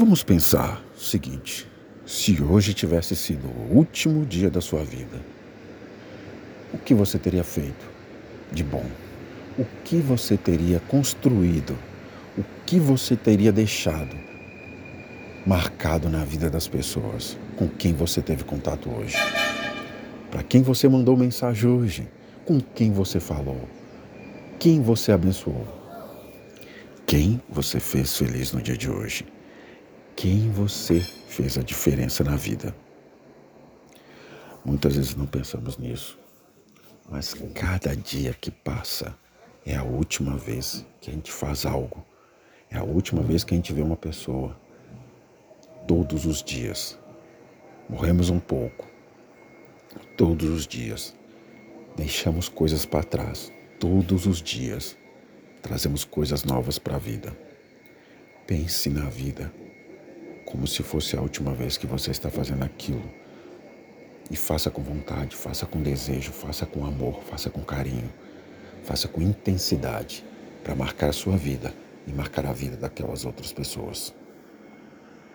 Vamos pensar o seguinte: se hoje tivesse sido o último dia da sua vida, o que você teria feito de bom? O que você teria construído? O que você teria deixado marcado na vida das pessoas com quem você teve contato hoje? Para quem você mandou mensagem hoje? Com quem você falou? Quem você abençoou? Quem você fez feliz no dia de hoje? Quem você fez a diferença na vida? Muitas vezes não pensamos nisso, mas cada dia que passa é a última vez que a gente faz algo, é a última vez que a gente vê uma pessoa. Todos os dias. Morremos um pouco, todos os dias. Deixamos coisas para trás todos os dias. Trazemos coisas novas para a vida. Pense na vida como se fosse a última vez que você está fazendo aquilo. E faça com vontade, faça com desejo, faça com amor, faça com carinho, faça com intensidade para marcar a sua vida e marcar a vida daquelas outras pessoas.